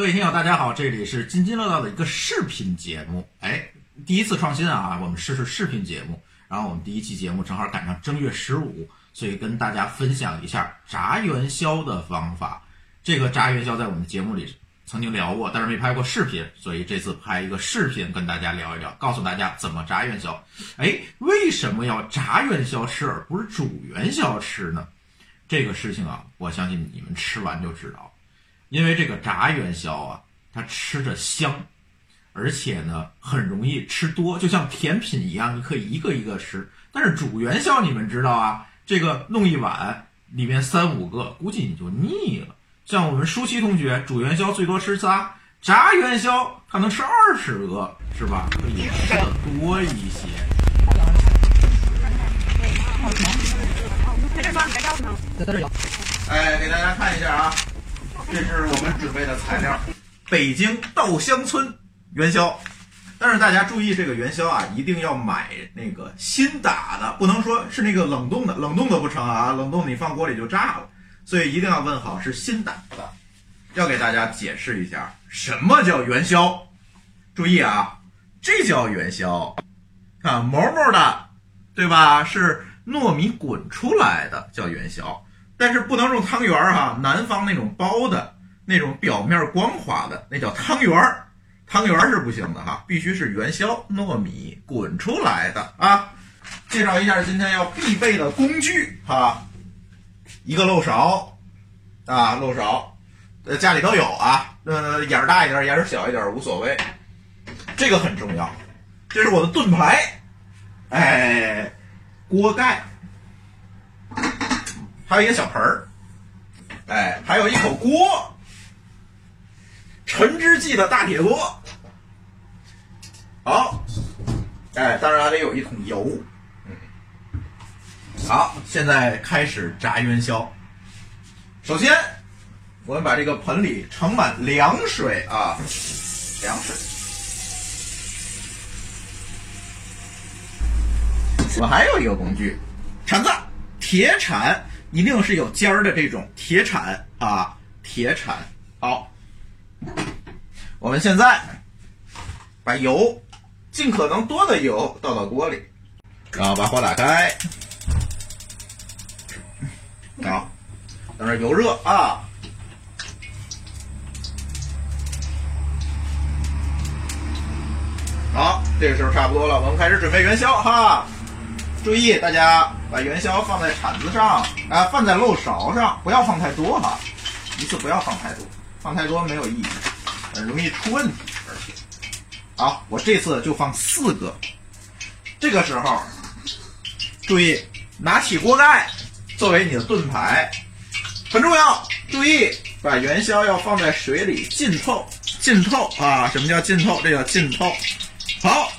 各位听友，大家好，这里是津津乐道的一个视频节目。哎，第一次创新啊，我们试试视频节目。然后我们第一期节目正好赶上正月十五，所以跟大家分享一下炸元宵的方法。这个炸元宵在我们节目里曾经聊过，但是没拍过视频，所以这次拍一个视频跟大家聊一聊，告诉大家怎么炸元宵。哎，为什么要炸元宵吃而不是煮元宵吃呢？这个事情啊，我相信你们吃完就知道。因为这个炸元宵啊，它吃着香，而且呢很容易吃多，就像甜品一样，你可以一个一个吃。但是煮元宵你们知道啊，这个弄一碗里面三五个，估计你就腻了。像我们舒淇同学煮元宵最多吃仨，炸元宵他能吃二十个，是吧？可以吃的多一些。在这有。哎，给大家看一下啊。这是我们准备的材料，北京稻香村元宵。但是大家注意，这个元宵啊，一定要买那个新打的，不能说是那个冷冻的，冷冻的不成啊，冷冻你放锅里就炸了。所以一定要问好是新打的。要给大家解释一下，什么叫元宵？注意啊，这叫元宵，看毛毛的，对吧？是糯米滚出来的，叫元宵。但是不能用汤圆儿哈，南方那种包的那种表面光滑的那叫汤圆儿，汤圆儿是不行的哈，必须是元宵糯米滚出来的啊。介绍一下今天要必备的工具哈，一个漏勺啊，漏勺，呃家里都有啊，呃眼儿大一点眼儿小一点无所谓，这个很重要，这是我的盾牌，哎，锅盖。还有一个小盆儿，哎，还有一口锅，陈之记的大铁锅。好，哎，当然还得有一桶油。嗯，好，现在开始炸元宵。首先，我们把这个盆里盛满凉水啊，凉水。我还有一个工具，铲子，铁铲。一定是有尖儿的这种铁铲啊，铁铲。好，我们现在把油，尽可能多的油倒到锅里，然后把火打开。好，等着油热啊。好，这个时候差不多了，我们开始准备元宵哈。注意，大家把元宵放在铲子上啊，放在漏勺上，不要放太多哈，一次不要放太多，放太多没有意义，很容易出问题。而且，好，我这次就放四个。这个时候，注意拿起锅盖作为你的盾牌，很重要。注意把元宵要放在水里浸透，浸透啊！什么叫浸透？这叫浸透。好。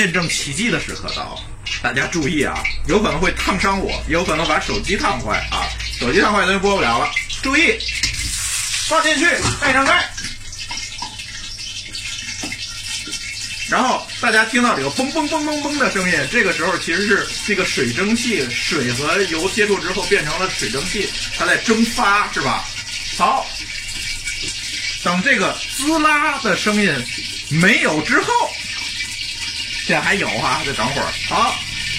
见证奇迹的时刻到了，大家注意啊，有可能会烫伤我，也有可能把手机烫坏啊，手机烫坏咱就播不了了。注意，放进去，盖上盖，然后大家听到这个嘣嘣嘣嘣嘣的声音，这个时候其实是这个水蒸气，水和油接触之后变成了水蒸气，它在蒸发，是吧？好，等这个滋啦的声音没有之后。现在还有哈，再等会儿。好，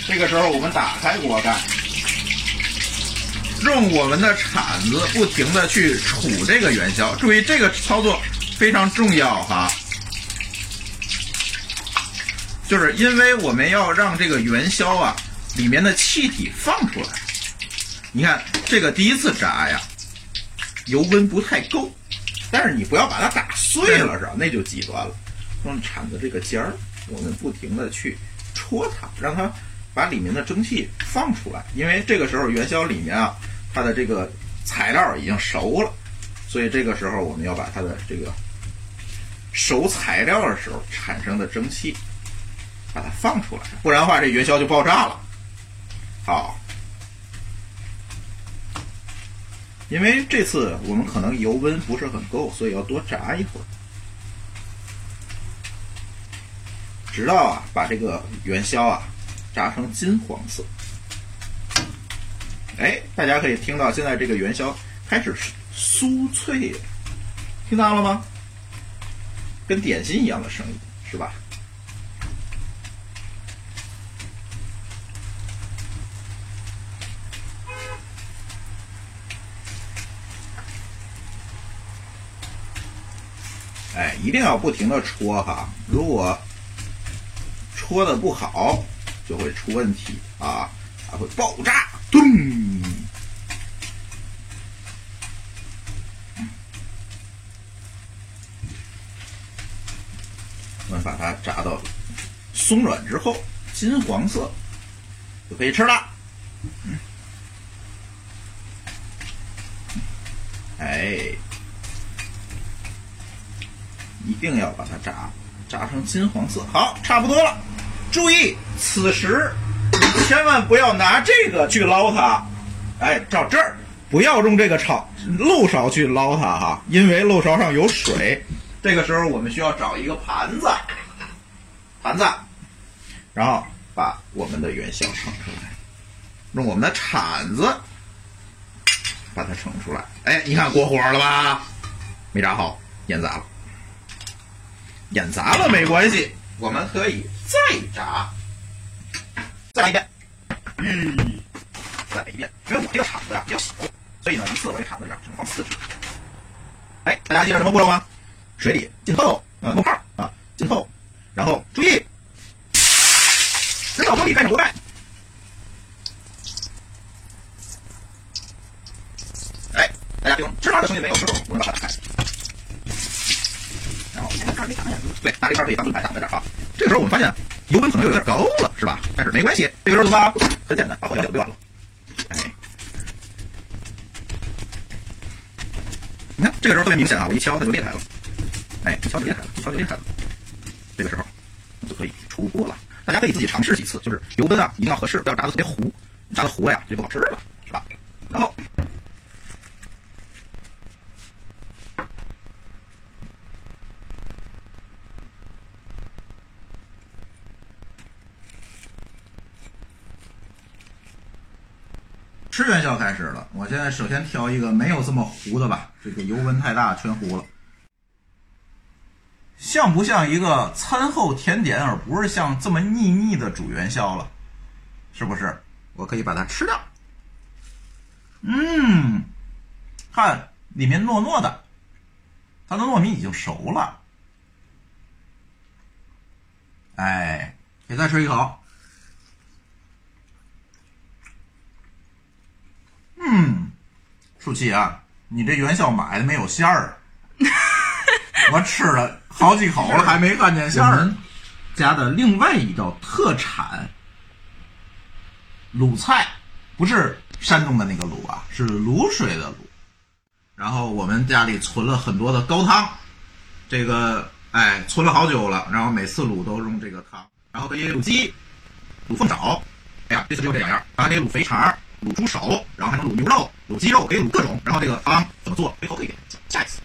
这个时候我们打开锅盖，用我们的铲子不停的去杵这个元宵。注意这个操作非常重要哈，就是因为我们要让这个元宵啊里面的气体放出来。你看这个第一次炸呀，油温不太够，但是你不要把它打碎了是吧？那就极端了。用铲子这个尖儿。我们不停的去戳它，让它把里面的蒸汽放出来。因为这个时候元宵里面啊，它的这个材料已经熟了，所以这个时候我们要把它的这个熟材料的时候产生的蒸汽把它放出来，不然的话这元宵就爆炸了。好，因为这次我们可能油温不是很够，所以要多炸一会儿。直到啊，把这个元宵啊炸成金黄色。哎，大家可以听到现在这个元宵开始酥脆，听到了吗？跟点心一样的声音，是吧？哎，一定要不停的戳哈，如果搓的不好，就会出问题啊，它会爆炸，咚！我们把它炸到松软之后，金黄色，就可以吃了。哎。一定要把它炸，炸成金黄色。好，差不多了。注意，此时千万不要拿这个去捞它。哎，照这儿，不要用这个炒漏勺去捞它哈，因为漏勺上有水。这个时候我们需要找一个盘子，盘子，然后把我们的元宵盛出来，用我们的铲子把它盛出来。哎，你看过火了吧？没炸好，烟砸了。演砸了没关系，我们可以再炸，再来一遍，嗯，再来一遍。因为我这个铲子呀比较小，所以呢一次我这铲子只能放四只。哎，大家记得什么步骤吗？水里浸透，呃，冒泡啊，浸透，然后注意，人脑锅里盖上锅盖。哎，大家听，吃饭的声音没有时候，我们把它打开。对，拿这块可以当盾牌挡在这儿啊。这个时候我们发现油温可能有点高了，是吧？但是没关系，这个时候怎么办？很简单，把火调小就完了。哎，你看这个时候特别明显啊，我一敲它就裂开了。哎，一敲就裂开了，一敲就裂开了。这个时候就可以出锅了。大家可以自己尝试几次，就是油温啊一定要合适，不要炸的特别糊，炸的糊了呀就不好吃了，是吧？然后。吃元宵开始了，我现在首先挑一个没有这么糊的吧，这个油温太大，全糊了。像不像一个餐后甜点，而不是像这么腻腻的煮元宵了？是不是？我可以把它吃掉。嗯，看里面糯糯的，它的糯米已经熟了。哎，可以再吃一口。嗯，舒淇啊，你这元宵买的没有馅儿，我吃了好几口了，还没看见馅儿。家的另外一道特产卤菜，不是山东的那个卤啊，是卤水的卤。然后我们家里存了很多的高汤，这个哎存了好久了，然后每次卤都用这个汤。然后可以卤鸡、卤凤爪，哎呀，这次就这两样，还可以卤肥肠。卤猪手然后还能卤牛肉卤鸡肉可以卤各种然后这个汤怎么做回头可以给讲下一次。